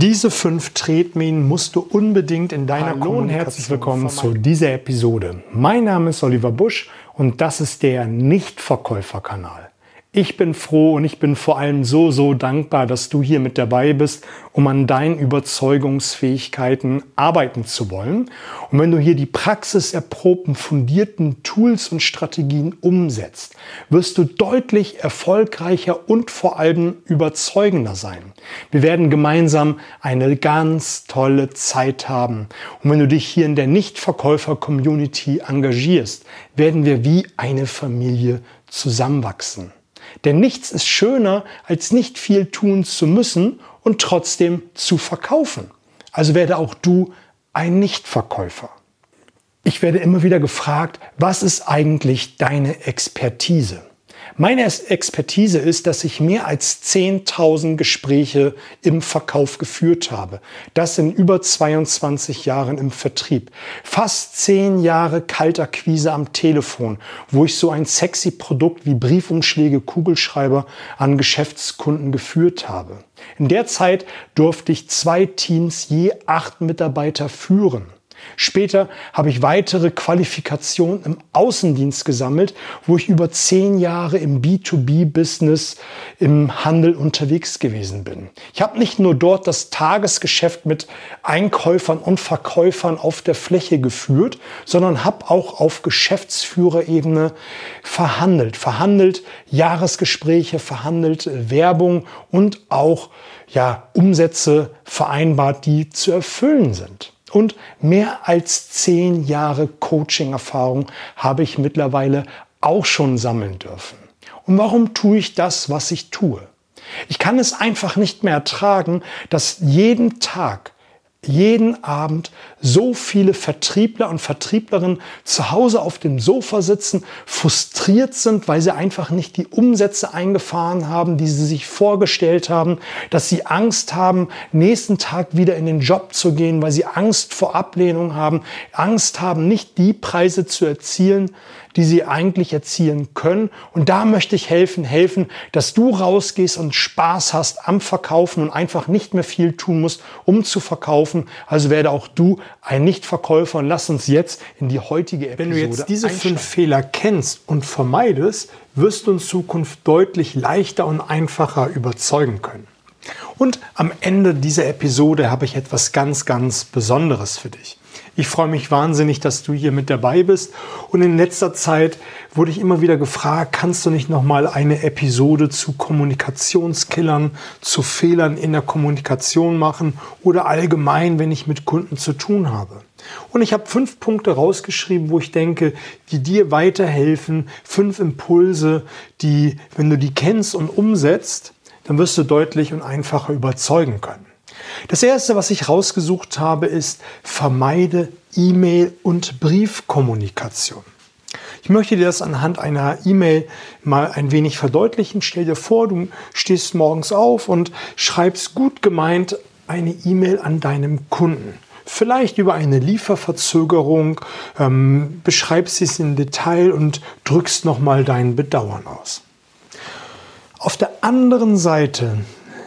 Diese fünf Tretminen musst du unbedingt in deiner Hallo und herzlich willkommen vermeiden. zu dieser Episode. Mein Name ist Oliver Busch und das ist der Nichtverkäuferkanal. Ich bin froh und ich bin vor allem so, so dankbar, dass du hier mit dabei bist, um an deinen Überzeugungsfähigkeiten arbeiten zu wollen. Und wenn du hier die praxiserprobten, fundierten Tools und Strategien umsetzt, wirst du deutlich erfolgreicher und vor allem überzeugender sein. Wir werden gemeinsam eine ganz tolle Zeit haben. Und wenn du dich hier in der Nichtverkäufer-Community engagierst, werden wir wie eine Familie zusammenwachsen. Denn nichts ist schöner, als nicht viel tun zu müssen und trotzdem zu verkaufen. Also werde auch du ein Nichtverkäufer. Ich werde immer wieder gefragt, was ist eigentlich deine Expertise? Meine Expertise ist, dass ich mehr als 10.000 Gespräche im Verkauf geführt habe. Das in über 22 Jahren im Vertrieb. Fast 10 Jahre Kaltakquise am Telefon, wo ich so ein sexy Produkt wie Briefumschläge, Kugelschreiber an Geschäftskunden geführt habe. In der Zeit durfte ich zwei Teams je acht Mitarbeiter führen. Später habe ich weitere Qualifikationen im Außendienst gesammelt, wo ich über zehn Jahre im B2B-Business im Handel unterwegs gewesen bin. Ich habe nicht nur dort das Tagesgeschäft mit Einkäufern und Verkäufern auf der Fläche geführt, sondern habe auch auf Geschäftsführerebene verhandelt. Verhandelt Jahresgespräche, verhandelt Werbung und auch ja, Umsätze vereinbart, die zu erfüllen sind. Und mehr als zehn Jahre Coaching-Erfahrung habe ich mittlerweile auch schon sammeln dürfen. Und warum tue ich das, was ich tue? Ich kann es einfach nicht mehr ertragen, dass jeden Tag jeden Abend so viele Vertriebler und Vertrieblerinnen zu Hause auf dem Sofa sitzen, frustriert sind, weil sie einfach nicht die Umsätze eingefahren haben, die sie sich vorgestellt haben, dass sie Angst haben, nächsten Tag wieder in den Job zu gehen, weil sie Angst vor Ablehnung haben, Angst haben, nicht die Preise zu erzielen, die sie eigentlich erzielen können. Und da möchte ich helfen, helfen, dass du rausgehst und Spaß hast am Verkaufen und einfach nicht mehr viel tun musst, um zu verkaufen. Also werde auch du ein Nichtverkäufer und lass uns jetzt in die heutige Episode Wenn du jetzt diese einsteigen. fünf Fehler kennst und vermeidest, wirst du in Zukunft deutlich leichter und einfacher überzeugen können. Und am Ende dieser Episode habe ich etwas ganz, ganz Besonderes für dich. Ich freue mich wahnsinnig, dass du hier mit dabei bist. Und in letzter Zeit wurde ich immer wieder gefragt, kannst du nicht noch mal eine Episode zu Kommunikationskillern, zu Fehlern in der Kommunikation machen oder allgemein, wenn ich mit Kunden zu tun habe? Und ich habe fünf Punkte rausgeschrieben, wo ich denke, die dir weiterhelfen. Fünf Impulse, die, wenn du die kennst und umsetzt, dann wirst du deutlich und einfacher überzeugen können. Das erste, was ich rausgesucht habe, ist vermeide E-Mail und Briefkommunikation. Ich möchte dir das anhand einer E-Mail mal ein wenig verdeutlichen. Stell dir vor, du stehst morgens auf und schreibst gut gemeint eine E-Mail an deinem Kunden. Vielleicht über eine Lieferverzögerung, ähm, beschreibst es in Detail und drückst nochmal dein Bedauern aus. Auf der anderen Seite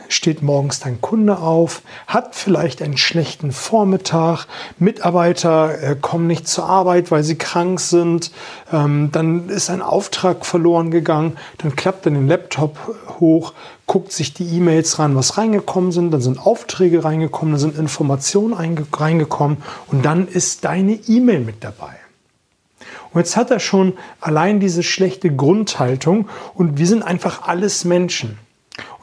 steht morgens dein Kunde auf, hat vielleicht einen schlechten Vormittag, Mitarbeiter äh, kommen nicht zur Arbeit, weil sie krank sind, ähm, dann ist ein Auftrag verloren gegangen, dann klappt er den Laptop hoch, guckt sich die E-Mails ran, was reingekommen sind, dann sind Aufträge reingekommen, dann sind Informationen reingekommen und dann ist deine E-Mail mit dabei. Und jetzt hat er schon allein diese schlechte Grundhaltung und wir sind einfach alles Menschen.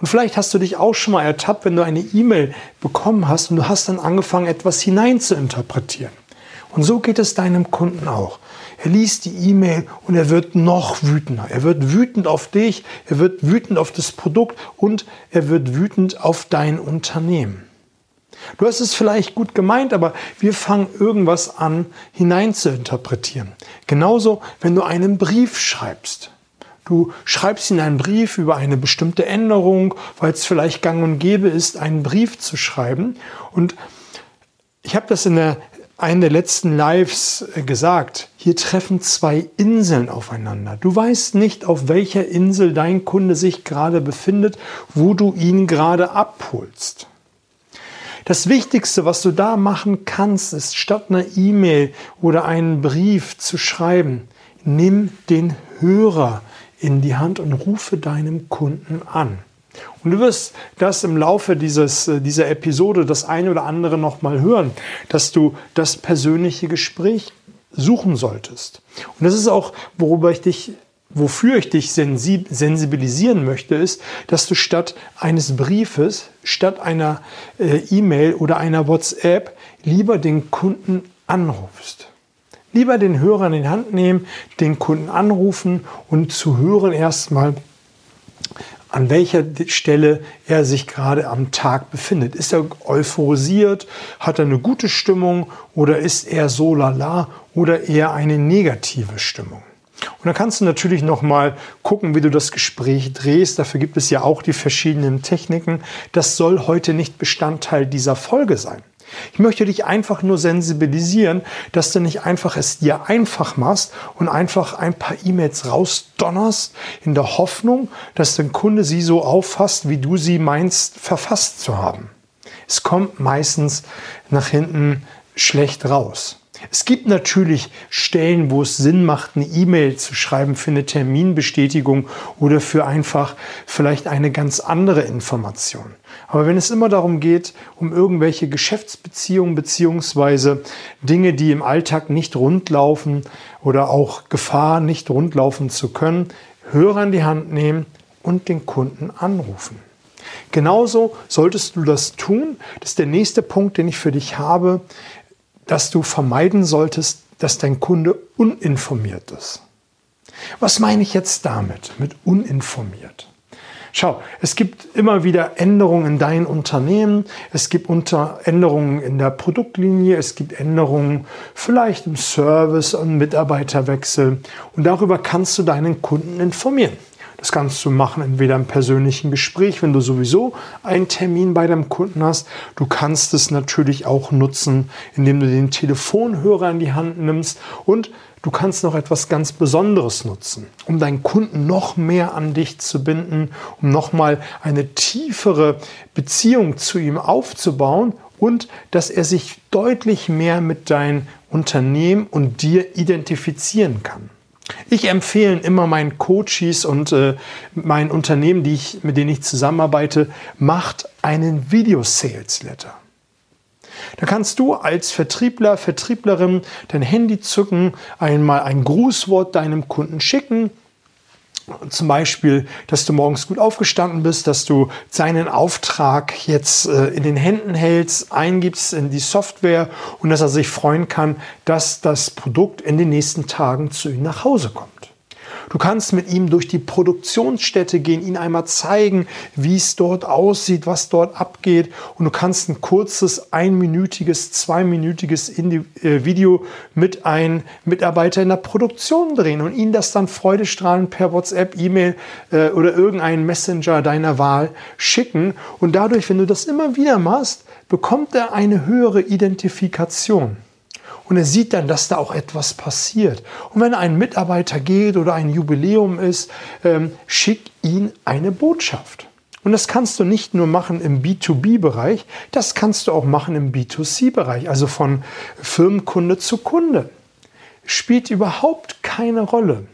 Und vielleicht hast du dich auch schon mal ertappt, wenn du eine E-Mail bekommen hast und du hast dann angefangen, etwas hinein zu interpretieren. Und so geht es deinem Kunden auch. Er liest die E-Mail und er wird noch wütender. Er wird wütend auf dich, er wird wütend auf das Produkt und er wird wütend auf dein Unternehmen. Du hast es vielleicht gut gemeint, aber wir fangen irgendwas an hinein zu interpretieren. Genauso, wenn du einen Brief schreibst. Du schreibst in einen Brief über eine bestimmte Änderung, weil es vielleicht gang und gäbe ist, einen Brief zu schreiben. Und ich habe das in der, einem der letzten Lives gesagt. Hier treffen zwei Inseln aufeinander. Du weißt nicht, auf welcher Insel dein Kunde sich gerade befindet, wo du ihn gerade abholst. Das Wichtigste, was du da machen kannst, ist statt einer E-Mail oder einen Brief zu schreiben, nimm den Hörer in die Hand und rufe deinem Kunden an. Und du wirst das im Laufe dieses, äh, dieser Episode das eine oder andere nochmal hören, dass du das persönliche Gespräch suchen solltest. Und das ist auch, worüber ich dich, wofür ich dich sensibilisieren möchte, ist, dass du statt eines Briefes, statt einer äh, E-Mail oder einer WhatsApp lieber den Kunden anrufst. Lieber den Hörer in die Hand nehmen, den Kunden anrufen und zu hören erstmal, an welcher Stelle er sich gerade am Tag befindet. Ist er euphorisiert? Hat er eine gute Stimmung? Oder ist er so lala? Oder eher eine negative Stimmung? Und dann kannst du natürlich noch mal gucken, wie du das Gespräch drehst. Dafür gibt es ja auch die verschiedenen Techniken. Das soll heute nicht Bestandteil dieser Folge sein. Ich möchte dich einfach nur sensibilisieren, dass du nicht einfach es dir einfach machst und einfach ein paar E-Mails rausdonnerst in der Hoffnung, dass dein Kunde sie so auffasst, wie du sie meinst, verfasst zu haben. Es kommt meistens nach hinten schlecht raus. Es gibt natürlich Stellen, wo es Sinn macht, eine E-Mail zu schreiben für eine Terminbestätigung oder für einfach vielleicht eine ganz andere Information. Aber wenn es immer darum geht, um irgendwelche Geschäftsbeziehungen beziehungsweise Dinge, die im Alltag nicht rundlaufen oder auch Gefahr nicht rundlaufen zu können, Hörer in die Hand nehmen und den Kunden anrufen. Genauso solltest du das tun. Das ist der nächste Punkt, den ich für dich habe dass du vermeiden solltest, dass dein Kunde uninformiert ist. Was meine ich jetzt damit, mit uninformiert? Schau, es gibt immer wieder Änderungen in deinem Unternehmen, es gibt unter Änderungen in der Produktlinie, es gibt Änderungen vielleicht im Service und Mitarbeiterwechsel und darüber kannst du deinen Kunden informieren. Das kannst du machen, entweder im persönlichen Gespräch, wenn du sowieso einen Termin bei deinem Kunden hast. Du kannst es natürlich auch nutzen, indem du den Telefonhörer in die Hand nimmst und Du kannst noch etwas ganz Besonderes nutzen, um deinen Kunden noch mehr an dich zu binden, um nochmal eine tiefere Beziehung zu ihm aufzubauen und dass er sich deutlich mehr mit deinem Unternehmen und dir identifizieren kann. Ich empfehle immer meinen Coaches und äh, meinen Unternehmen, die ich, mit denen ich zusammenarbeite, macht einen Video-Sales-Letter. Da kannst du als Vertriebler, Vertrieblerin dein Handy zücken, einmal ein Grußwort deinem Kunden schicken zum Beispiel, dass du morgens gut aufgestanden bist, dass du seinen Auftrag jetzt äh, in den Händen hältst, eingibst in die Software und dass er sich freuen kann, dass das Produkt in den nächsten Tagen zu ihm nach Hause kommt. Du kannst mit ihm durch die Produktionsstätte gehen, ihn einmal zeigen, wie es dort aussieht, was dort abgeht. Und du kannst ein kurzes, einminütiges, zweiminütiges äh, Video mit einem Mitarbeiter in der Produktion drehen und ihn das dann freudestrahlend per WhatsApp, E-Mail äh, oder irgendeinen Messenger deiner Wahl schicken. Und dadurch, wenn du das immer wieder machst, bekommt er eine höhere Identifikation und er sieht dann, dass da auch etwas passiert. Und wenn ein Mitarbeiter geht oder ein Jubiläum ist, ähm, schick ihn eine Botschaft. Und das kannst du nicht nur machen im B2B-Bereich, das kannst du auch machen im B2C-Bereich, also von Firmenkunde zu Kunde. Spielt überhaupt keine Rolle.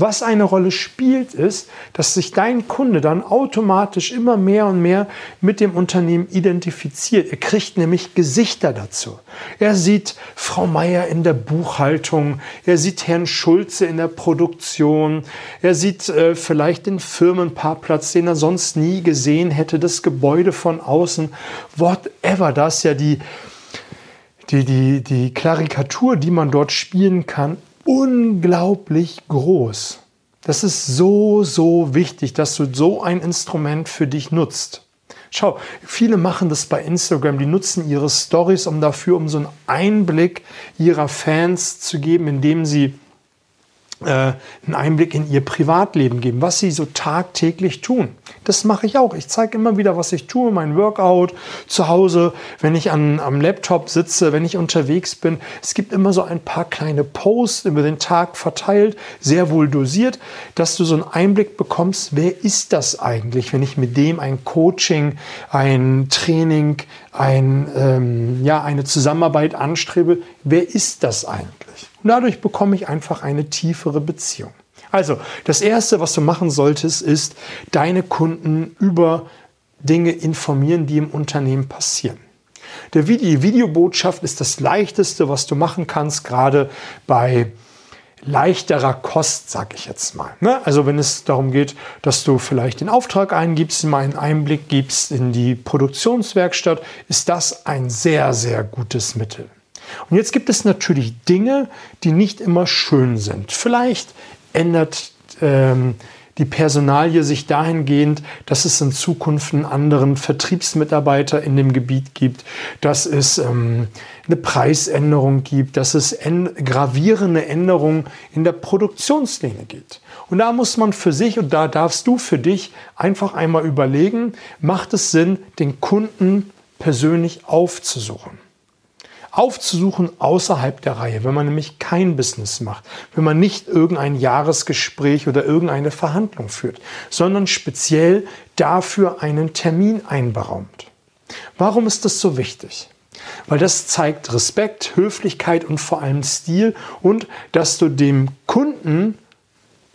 Was eine Rolle spielt, ist, dass sich dein Kunde dann automatisch immer mehr und mehr mit dem Unternehmen identifiziert. Er kriegt nämlich Gesichter dazu. Er sieht Frau Meier in der Buchhaltung, er sieht Herrn Schulze in der Produktion, er sieht äh, vielleicht den Firmenparkplatz, den er sonst nie gesehen hätte, das Gebäude von außen, whatever. Das ist ja die, die, die, die Karikatur, die man dort spielen kann, unglaublich groß. Das ist so, so wichtig, dass du so ein Instrument für dich nutzt. Schau, viele machen das bei Instagram, die nutzen ihre Stories, um dafür, um so einen Einblick ihrer Fans zu geben, indem sie einen Einblick in ihr Privatleben geben, was sie so tagtäglich tun. Das mache ich auch. Ich zeige immer wieder, was ich tue, mein Workout zu Hause, wenn ich an, am Laptop sitze, wenn ich unterwegs bin. Es gibt immer so ein paar kleine Posts über den Tag verteilt, sehr wohl dosiert, dass du so einen Einblick bekommst, wer ist das eigentlich, wenn ich mit dem ein Coaching, ein Training, ein, ähm, ja, eine Zusammenarbeit anstrebe. Wer ist das eigentlich? Und dadurch bekomme ich einfach eine tiefere Beziehung. Also, das Erste, was du machen solltest, ist deine Kunden über Dinge informieren, die im Unternehmen passieren. Der Video, die Videobotschaft ist das Leichteste, was du machen kannst, gerade bei leichterer Kost, sag ich jetzt mal. Ne? Also wenn es darum geht, dass du vielleicht den Auftrag eingibst, mal einen Einblick gibst in die Produktionswerkstatt, ist das ein sehr, sehr gutes Mittel. Und jetzt gibt es natürlich Dinge, die nicht immer schön sind. Vielleicht ändert ähm, die Personalie sich dahingehend, dass es in Zukunft einen anderen Vertriebsmitarbeiter in dem Gebiet gibt, dass es ähm, eine Preisänderung gibt, dass es gravierende Änderungen in der Produktionslinie gibt. Und da muss man für sich und da darfst du für dich einfach einmal überlegen, macht es Sinn, den Kunden persönlich aufzusuchen? Aufzusuchen außerhalb der Reihe, wenn man nämlich kein Business macht, wenn man nicht irgendein Jahresgespräch oder irgendeine Verhandlung führt, sondern speziell dafür einen Termin einberaumt. Warum ist das so wichtig? Weil das zeigt Respekt, Höflichkeit und vor allem Stil und dass du dem Kunden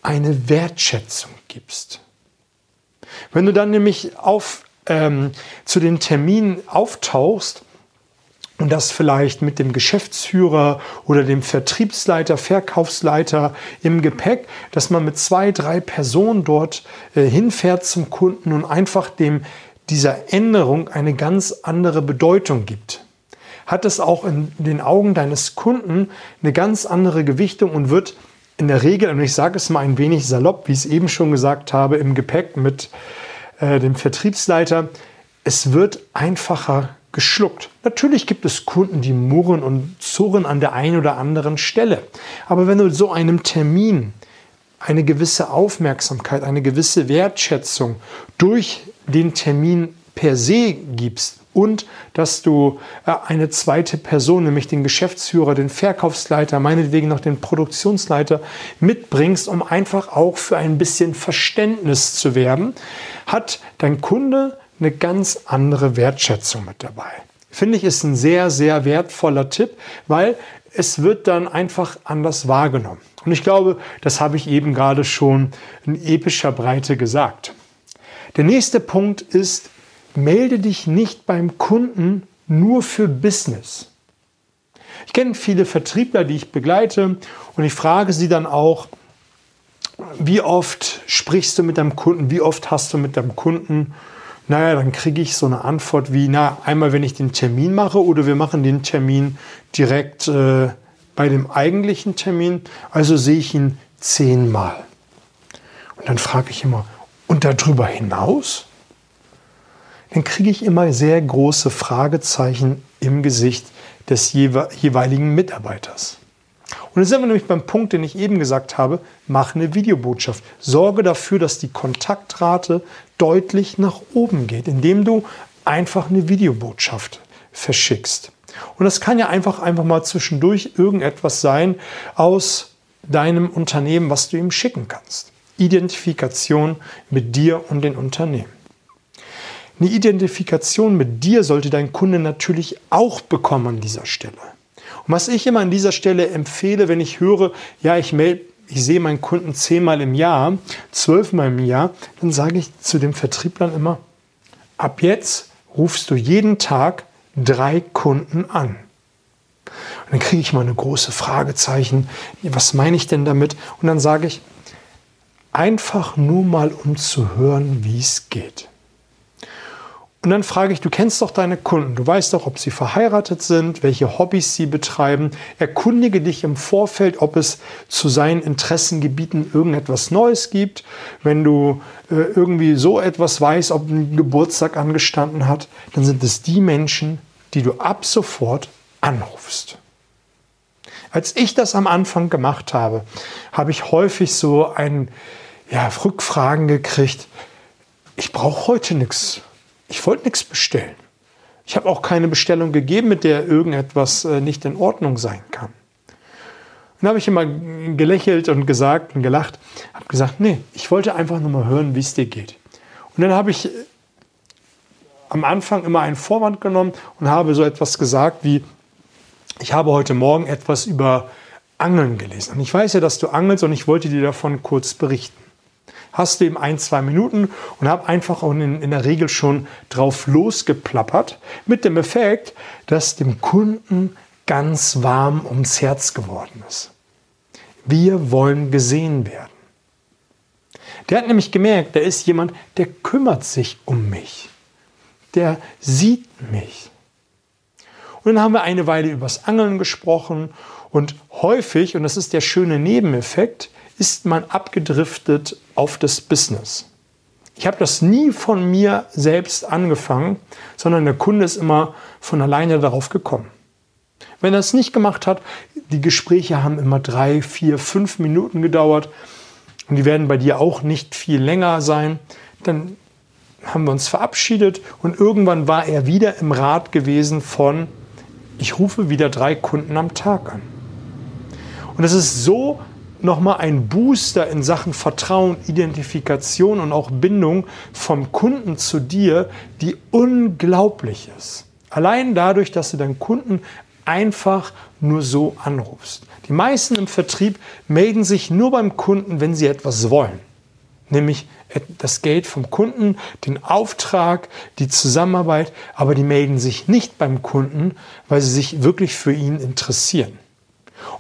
eine Wertschätzung gibst. Wenn du dann nämlich auf, ähm, zu den Terminen auftauchst, und das vielleicht mit dem Geschäftsführer oder dem Vertriebsleiter, Verkaufsleiter im Gepäck, dass man mit zwei, drei Personen dort äh, hinfährt zum Kunden und einfach dem dieser Änderung eine ganz andere Bedeutung gibt. Hat es auch in den Augen deines Kunden eine ganz andere Gewichtung und wird in der Regel, und ich sage es mal ein wenig salopp, wie ich es eben schon gesagt habe, im Gepäck mit äh, dem Vertriebsleiter, es wird einfacher geschluckt. Natürlich gibt es Kunden, die murren und zurren an der einen oder anderen Stelle. Aber wenn du so einem Termin eine gewisse Aufmerksamkeit, eine gewisse Wertschätzung durch den Termin per se gibst und dass du äh, eine zweite Person, nämlich den Geschäftsführer, den Verkaufsleiter, meinetwegen noch den Produktionsleiter mitbringst, um einfach auch für ein bisschen Verständnis zu werben, hat dein Kunde eine ganz andere Wertschätzung mit dabei. Finde ich, ist ein sehr, sehr wertvoller Tipp, weil es wird dann einfach anders wahrgenommen. Und ich glaube, das habe ich eben gerade schon in epischer Breite gesagt. Der nächste Punkt ist, melde dich nicht beim Kunden nur für Business. Ich kenne viele Vertriebler, die ich begleite und ich frage sie dann auch, wie oft sprichst du mit deinem Kunden, wie oft hast du mit deinem Kunden naja, dann kriege ich so eine Antwort wie, na, einmal wenn ich den Termin mache oder wir machen den Termin direkt äh, bei dem eigentlichen Termin, also sehe ich ihn zehnmal. Und dann frage ich immer, und darüber hinaus? Dann kriege ich immer sehr große Fragezeichen im Gesicht des jeweiligen Mitarbeiters. Und jetzt sind wir nämlich beim Punkt, den ich eben gesagt habe, mach eine Videobotschaft. Sorge dafür, dass die Kontaktrate deutlich nach oben geht, indem du einfach eine Videobotschaft verschickst. Und das kann ja einfach, einfach mal zwischendurch irgendetwas sein aus deinem Unternehmen, was du ihm schicken kannst. Identifikation mit dir und den Unternehmen. Eine Identifikation mit dir sollte dein Kunde natürlich auch bekommen an dieser Stelle. Und was ich immer an dieser Stelle empfehle, wenn ich höre, ja, ich melde ich sehe meinen Kunden zehnmal im Jahr, zwölfmal im Jahr, dann sage ich zu dem Vertrieblern immer, ab jetzt rufst du jeden Tag drei Kunden an. Und dann kriege ich mal eine große Fragezeichen, was meine ich denn damit? Und dann sage ich, einfach nur mal, um zu hören, wie es geht. Und dann frage ich, du kennst doch deine Kunden, du weißt doch, ob sie verheiratet sind, welche Hobbys sie betreiben. Erkundige dich im Vorfeld, ob es zu seinen Interessengebieten irgendetwas Neues gibt. Wenn du äh, irgendwie so etwas weißt, ob ein Geburtstag angestanden hat, dann sind es die Menschen, die du ab sofort anrufst. Als ich das am Anfang gemacht habe, habe ich häufig so ein ja, Rückfragen gekriegt. Ich brauche heute nichts. Ich wollte nichts bestellen. Ich habe auch keine Bestellung gegeben, mit der irgendetwas äh, nicht in Ordnung sein kann. Dann habe ich immer gelächelt und gesagt und gelacht, habe gesagt, nee, ich wollte einfach nur mal hören, wie es dir geht. Und dann habe ich am Anfang immer einen Vorwand genommen und habe so etwas gesagt wie, ich habe heute Morgen etwas über Angeln gelesen. Und ich weiß ja, dass du angelst und ich wollte dir davon kurz berichten. Hast du eben ein, zwei Minuten und habe einfach in, in der Regel schon drauf losgeplappert, mit dem Effekt, dass dem Kunden ganz warm ums Herz geworden ist. Wir wollen gesehen werden. Der hat nämlich gemerkt, da ist jemand, der kümmert sich um mich. Der sieht mich. Und dann haben wir eine Weile übers Angeln gesprochen und häufig, und das ist der schöne Nebeneffekt, ist man abgedriftet auf das Business. Ich habe das nie von mir selbst angefangen, sondern der Kunde ist immer von alleine darauf gekommen. Wenn er es nicht gemacht hat, die Gespräche haben immer drei, vier, fünf Minuten gedauert und die werden bei dir auch nicht viel länger sein, dann haben wir uns verabschiedet und irgendwann war er wieder im Rat gewesen von, ich rufe wieder drei Kunden am Tag an. Und es ist so nochmal ein Booster in Sachen Vertrauen, Identifikation und auch Bindung vom Kunden zu dir, die unglaublich ist. Allein dadurch, dass du deinen Kunden einfach nur so anrufst. Die meisten im Vertrieb melden sich nur beim Kunden, wenn sie etwas wollen. Nämlich das Geld vom Kunden, den Auftrag, die Zusammenarbeit, aber die melden sich nicht beim Kunden, weil sie sich wirklich für ihn interessieren.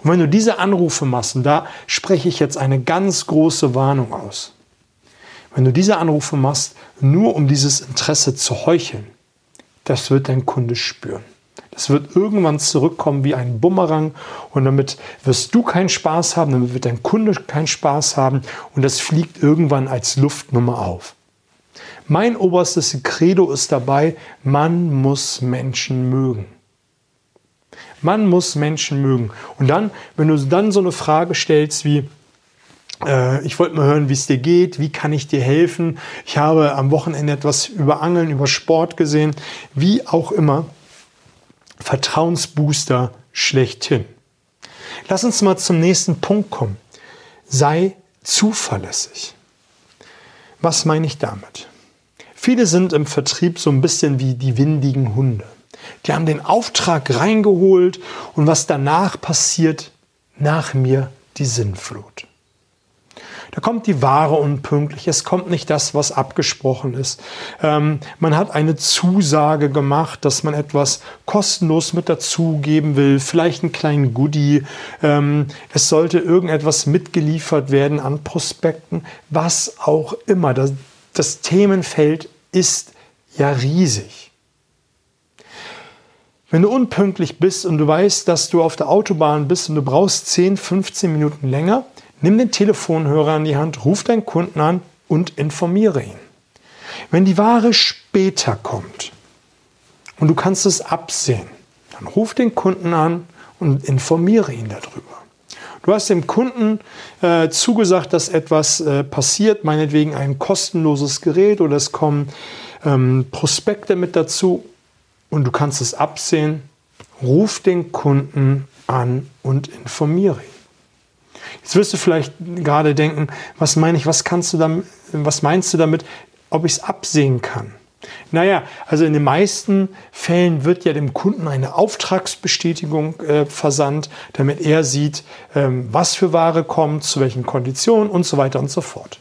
Und wenn du diese Anrufe machst, und da spreche ich jetzt eine ganz große Warnung aus, wenn du diese Anrufe machst, nur um dieses Interesse zu heucheln, das wird dein Kunde spüren. Das wird irgendwann zurückkommen wie ein Bumerang und damit wirst du keinen Spaß haben, damit wird dein Kunde keinen Spaß haben und das fliegt irgendwann als Luftnummer auf. Mein oberstes Credo ist dabei, man muss Menschen mögen. Man muss Menschen mögen. Und dann, wenn du dann so eine Frage stellst wie, äh, ich wollte mal hören, wie es dir geht, wie kann ich dir helfen, ich habe am Wochenende etwas über Angeln, über Sport gesehen, wie auch immer, Vertrauensbooster schlechthin. Lass uns mal zum nächsten Punkt kommen. Sei zuverlässig. Was meine ich damit? Viele sind im Vertrieb so ein bisschen wie die windigen Hunde. Die haben den Auftrag reingeholt und was danach passiert, nach mir die Sinnflut. Da kommt die Ware unpünktlich, es kommt nicht das, was abgesprochen ist. Ähm, man hat eine Zusage gemacht, dass man etwas kostenlos mit dazugeben will, vielleicht einen kleinen Goodie. Ähm, es sollte irgendetwas mitgeliefert werden an Prospekten, was auch immer. Das, das Themenfeld ist ja riesig. Wenn du unpünktlich bist und du weißt, dass du auf der Autobahn bist und du brauchst 10, 15 Minuten länger, Nimm den Telefonhörer in die Hand, ruf deinen Kunden an und informiere ihn. Wenn die Ware später kommt und du kannst es absehen, dann ruf den Kunden an und informiere ihn darüber. Du hast dem Kunden äh, zugesagt, dass etwas äh, passiert, meinetwegen ein kostenloses Gerät oder es kommen ähm, Prospekte mit dazu und du kannst es absehen. Ruf den Kunden an und informiere ihn. Jetzt wirst du vielleicht gerade denken, was meine ich, was kannst du damit, was meinst du damit, ob ich es absehen kann? Naja, also in den meisten Fällen wird ja dem Kunden eine Auftragsbestätigung äh, versandt, damit er sieht, ähm, was für Ware kommt, zu welchen Konditionen und so weiter und so fort.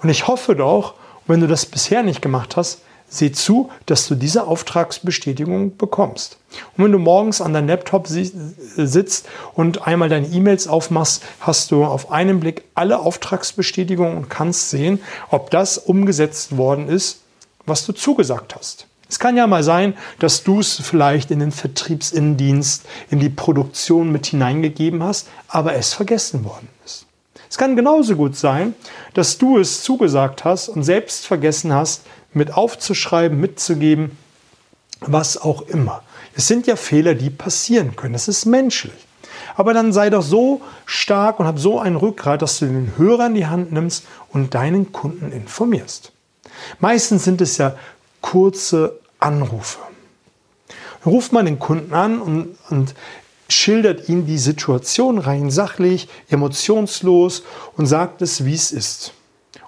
Und ich hoffe doch, wenn du das bisher nicht gemacht hast, Sieh zu, dass du diese Auftragsbestätigung bekommst. Und wenn du morgens an deinem Laptop sitzt und einmal deine E-Mails aufmachst, hast du auf einen Blick alle Auftragsbestätigungen und kannst sehen, ob das umgesetzt worden ist, was du zugesagt hast. Es kann ja mal sein, dass du es vielleicht in den Vertriebsinnendienst, in die Produktion mit hineingegeben hast, aber es vergessen worden. Es kann genauso gut sein, dass du es zugesagt hast und selbst vergessen hast, mit aufzuschreiben, mitzugeben, was auch immer. Es sind ja Fehler, die passieren können. Das ist menschlich. Aber dann sei doch so stark und hab so ein Rückgrat, dass du den Hörer in die Hand nimmst und deinen Kunden informierst. Meistens sind es ja kurze Anrufe. Ruft man den Kunden an und, und schildert ihm die Situation rein sachlich, emotionslos und sagt es, wie es ist.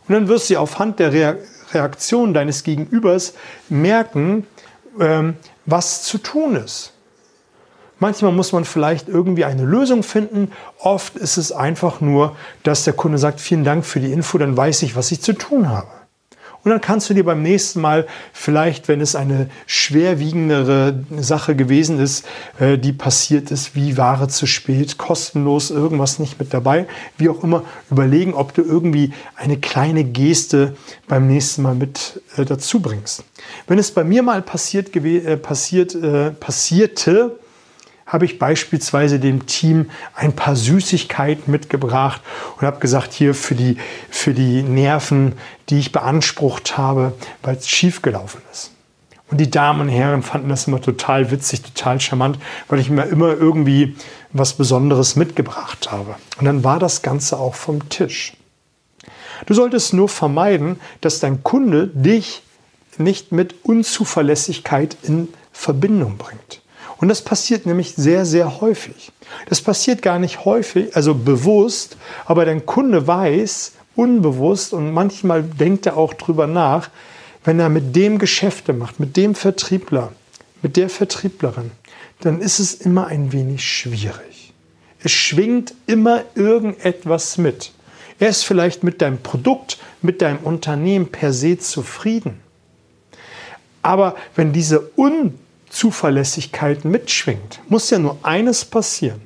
Und dann wirst du auf Hand der Reaktion deines Gegenübers merken, ähm, was zu tun ist. Manchmal muss man vielleicht irgendwie eine Lösung finden. Oft ist es einfach nur, dass der Kunde sagt, vielen Dank für die Info, dann weiß ich, was ich zu tun habe. Und dann kannst du dir beim nächsten Mal vielleicht, wenn es eine schwerwiegendere Sache gewesen ist, äh, die passiert ist, wie Ware zu spät, kostenlos, irgendwas nicht mit dabei, wie auch immer, überlegen, ob du irgendwie eine kleine Geste beim nächsten Mal mit äh, dazu bringst. Wenn es bei mir mal passiert, äh, passiert, passierte, habe ich beispielsweise dem Team ein paar Süßigkeiten mitgebracht und habe gesagt, hier für die, für die Nerven, die ich beansprucht habe, weil es schiefgelaufen ist. Und die Damen und Herren fanden das immer total witzig, total charmant, weil ich mir immer irgendwie was Besonderes mitgebracht habe. Und dann war das Ganze auch vom Tisch. Du solltest nur vermeiden, dass dein Kunde dich nicht mit Unzuverlässigkeit in Verbindung bringt. Und das passiert nämlich sehr, sehr häufig. Das passiert gar nicht häufig, also bewusst, aber dein Kunde weiß, unbewusst und manchmal denkt er auch drüber nach, wenn er mit dem Geschäfte macht, mit dem Vertriebler, mit der Vertrieblerin, dann ist es immer ein wenig schwierig. Es schwingt immer irgendetwas mit. Er ist vielleicht mit deinem Produkt, mit deinem Unternehmen per se zufrieden. Aber wenn diese Un Zuverlässigkeit mitschwingt, muss ja nur eines passieren.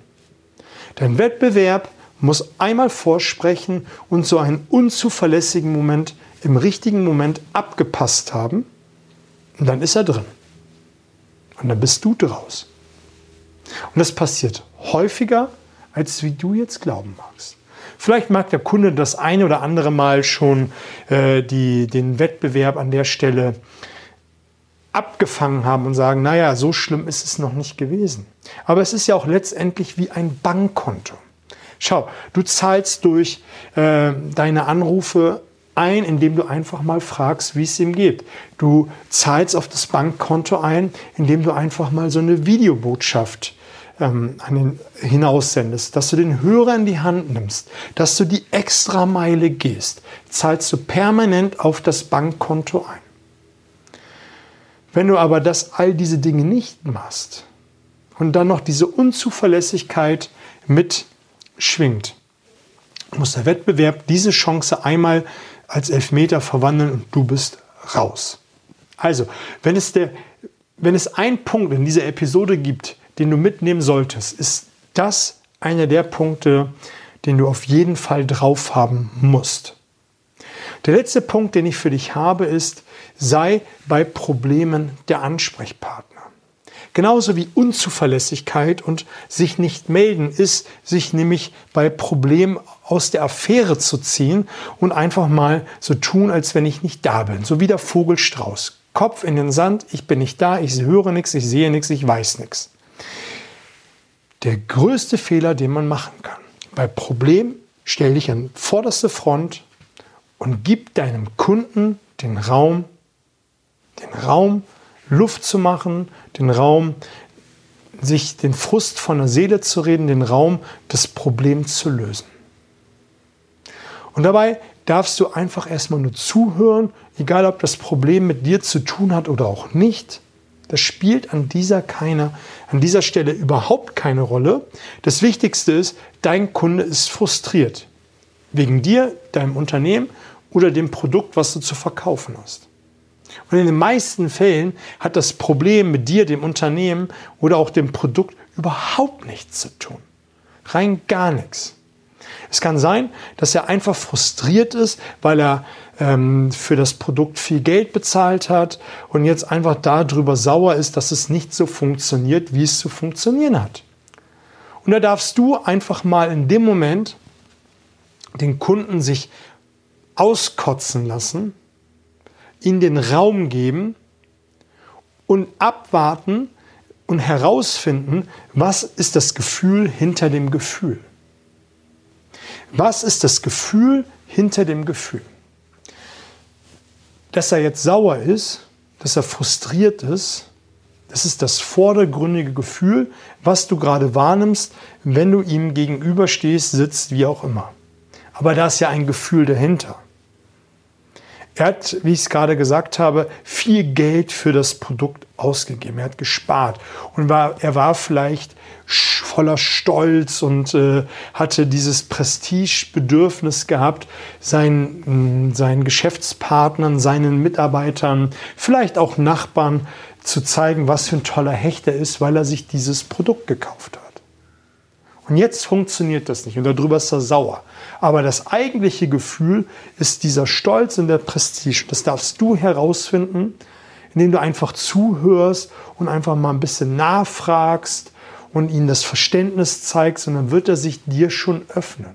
Dein Wettbewerb muss einmal vorsprechen und so einen unzuverlässigen Moment im richtigen Moment abgepasst haben. Und dann ist er drin. Und dann bist du draus. Und das passiert häufiger, als wie du jetzt glauben magst. Vielleicht mag der Kunde das eine oder andere Mal schon äh, die, den Wettbewerb an der Stelle abgefangen haben und sagen, naja, so schlimm ist es noch nicht gewesen. Aber es ist ja auch letztendlich wie ein Bankkonto. Schau, du zahlst durch äh, deine Anrufe ein, indem du einfach mal fragst, wie es ihm geht. Du zahlst auf das Bankkonto ein, indem du einfach mal so eine Videobotschaft ähm, hinaussendest, dass du den Hörer in die Hand nimmst, dass du die Extrameile gehst, zahlst du permanent auf das Bankkonto ein. Wenn du aber das all diese Dinge nicht machst und dann noch diese Unzuverlässigkeit mitschwingt, muss der Wettbewerb diese Chance einmal als Elfmeter verwandeln und du bist raus. Also, wenn es, der, wenn es einen Punkt in dieser Episode gibt, den du mitnehmen solltest, ist das einer der Punkte, den du auf jeden Fall drauf haben musst. Der letzte Punkt, den ich für dich habe, ist, sei bei Problemen der Ansprechpartner. Genauso wie Unzuverlässigkeit und sich nicht melden ist, sich nämlich bei Problemen aus der Affäre zu ziehen und einfach mal so tun, als wenn ich nicht da bin. So wie der Vogelstrauß. Kopf in den Sand, ich bin nicht da, ich höre nichts, ich sehe nichts, ich weiß nichts. Der größte Fehler, den man machen kann. Bei Problem stell dich an vorderste Front und gib deinem Kunden den Raum, den Raum, Luft zu machen, den Raum, sich den Frust von der Seele zu reden, den Raum, das Problem zu lösen. Und dabei darfst du einfach erstmal nur zuhören, egal ob das Problem mit dir zu tun hat oder auch nicht. Das spielt an dieser, keine, an dieser Stelle überhaupt keine Rolle. Das Wichtigste ist, dein Kunde ist frustriert. Wegen dir, deinem Unternehmen oder dem Produkt, was du zu verkaufen hast. Und in den meisten Fällen hat das Problem mit dir, dem Unternehmen oder auch dem Produkt überhaupt nichts zu tun. Rein gar nichts. Es kann sein, dass er einfach frustriert ist, weil er ähm, für das Produkt viel Geld bezahlt hat und jetzt einfach darüber sauer ist, dass es nicht so funktioniert, wie es zu funktionieren hat. Und da darfst du einfach mal in dem Moment den Kunden sich auskotzen lassen, in den Raum geben und abwarten und herausfinden, was ist das Gefühl hinter dem Gefühl. Was ist das Gefühl hinter dem Gefühl? Dass er jetzt sauer ist, dass er frustriert ist, das ist das vordergründige Gefühl, was du gerade wahrnimmst, wenn du ihm gegenüberstehst, sitzt, wie auch immer. Aber da ist ja ein Gefühl dahinter. Er hat, wie ich es gerade gesagt habe, viel Geld für das Produkt ausgegeben. Er hat gespart und war, er war vielleicht voller Stolz und äh, hatte dieses Prestigebedürfnis gehabt, seinen, seinen Geschäftspartnern, seinen Mitarbeitern, vielleicht auch Nachbarn zu zeigen, was für ein toller Hecht er ist, weil er sich dieses Produkt gekauft hat. Und jetzt funktioniert das nicht und darüber ist er sauer. Aber das eigentliche Gefühl ist dieser Stolz und der Prestige. Das darfst du herausfinden, indem du einfach zuhörst und einfach mal ein bisschen nachfragst und ihm das Verständnis zeigst und dann wird er sich dir schon öffnen.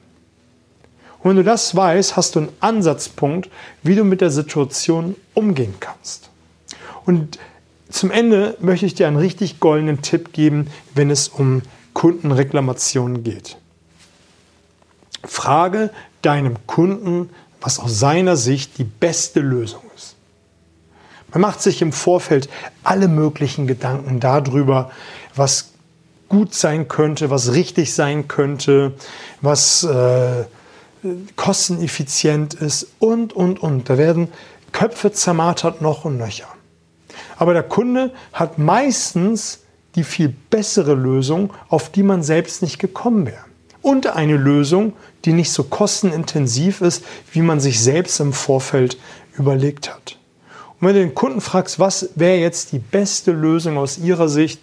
Und wenn du das weißt, hast du einen Ansatzpunkt, wie du mit der Situation umgehen kannst. Und zum Ende möchte ich dir einen richtig goldenen Tipp geben, wenn es um Kundenreklamationen geht. Frage deinem Kunden, was aus seiner Sicht die beste Lösung ist. Man macht sich im Vorfeld alle möglichen Gedanken darüber, was gut sein könnte, was richtig sein könnte, was äh, kosteneffizient ist und, und, und. Da werden Köpfe zermartert noch und nöcher. Aber der Kunde hat meistens die viel bessere Lösung, auf die man selbst nicht gekommen wäre. Und eine Lösung, die nicht so kostenintensiv ist, wie man sich selbst im Vorfeld überlegt hat. Und wenn du den Kunden fragst, was wäre jetzt die beste Lösung aus ihrer Sicht,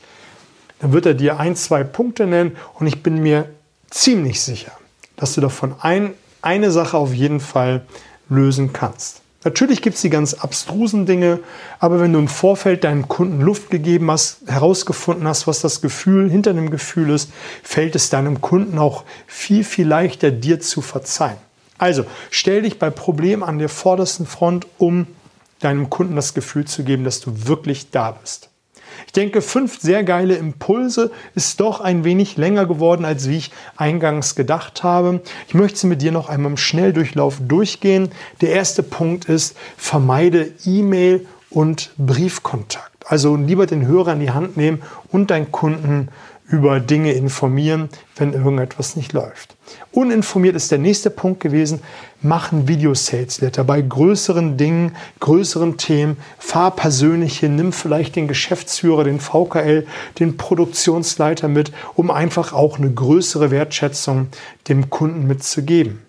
dann wird er dir ein, zwei Punkte nennen und ich bin mir ziemlich sicher, dass du davon ein, eine Sache auf jeden Fall lösen kannst. Natürlich gibt es die ganz abstrusen Dinge, aber wenn du im Vorfeld deinem Kunden Luft gegeben hast, herausgefunden hast, was das Gefühl hinter dem Gefühl ist, fällt es deinem Kunden auch viel, viel leichter, dir zu verzeihen. Also stell dich bei Problemen an der vordersten Front, um deinem Kunden das Gefühl zu geben, dass du wirklich da bist. Ich denke, fünf sehr geile Impulse ist doch ein wenig länger geworden, als wie ich eingangs gedacht habe. Ich möchte sie mit dir noch einmal im Schnelldurchlauf durchgehen. Der erste Punkt ist, vermeide E-Mail und Briefkontakt. Also lieber den Hörer in die Hand nehmen und deinen Kunden über Dinge informieren, wenn irgendetwas nicht läuft. Uninformiert ist der nächste Punkt gewesen. Machen Video-Sales-Letter bei größeren Dingen, größeren Themen. Fahr persönlich hin, nimm vielleicht den Geschäftsführer, den VKL, den Produktionsleiter mit, um einfach auch eine größere Wertschätzung dem Kunden mitzugeben.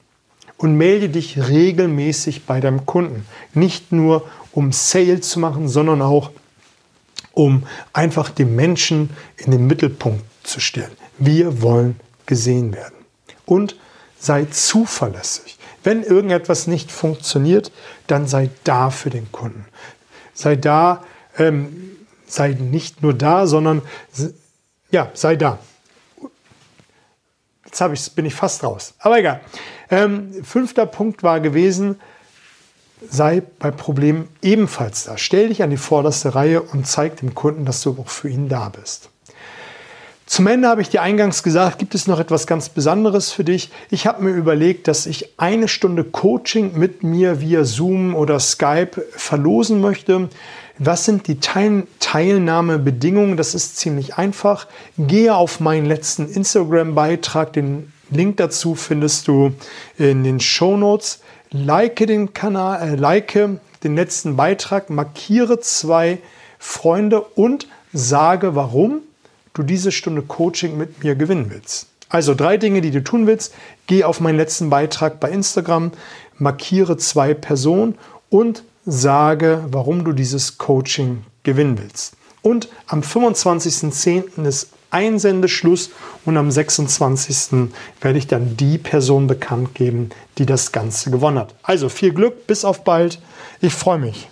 Und melde dich regelmäßig bei deinem Kunden. Nicht nur um Sale zu machen, sondern auch um einfach den Menschen in den Mittelpunkt zu stellen. Wir wollen gesehen werden. Und sei zuverlässig. Wenn irgendetwas nicht funktioniert, dann sei da für den Kunden. Sei da, ähm, sei nicht nur da, sondern ja, sei da. Jetzt habe ich, bin ich fast raus. Aber egal. Ähm, fünfter Punkt war gewesen, sei bei Problemen ebenfalls da. Stell dich an die vorderste Reihe und zeig dem Kunden, dass du auch für ihn da bist. Zum Ende habe ich dir eingangs gesagt, gibt es noch etwas ganz Besonderes für dich. Ich habe mir überlegt, dass ich eine Stunde Coaching mit mir via Zoom oder Skype verlosen möchte. Was sind die Teil Teilnahmebedingungen? Das ist ziemlich einfach. Gehe auf meinen letzten Instagram-Beitrag. Den Link dazu findest du in den Show Notes. Like den Kanal, äh, like den letzten Beitrag, markiere zwei Freunde und sage warum du diese Stunde Coaching mit mir gewinnen willst. Also drei Dinge, die du tun willst. Geh auf meinen letzten Beitrag bei Instagram, markiere zwei Personen und sage, warum du dieses Coaching gewinnen willst. Und am 25.10. ist Einsendeschluss und am 26. werde ich dann die Person bekannt geben, die das Ganze gewonnen hat. Also viel Glück, bis auf bald. Ich freue mich.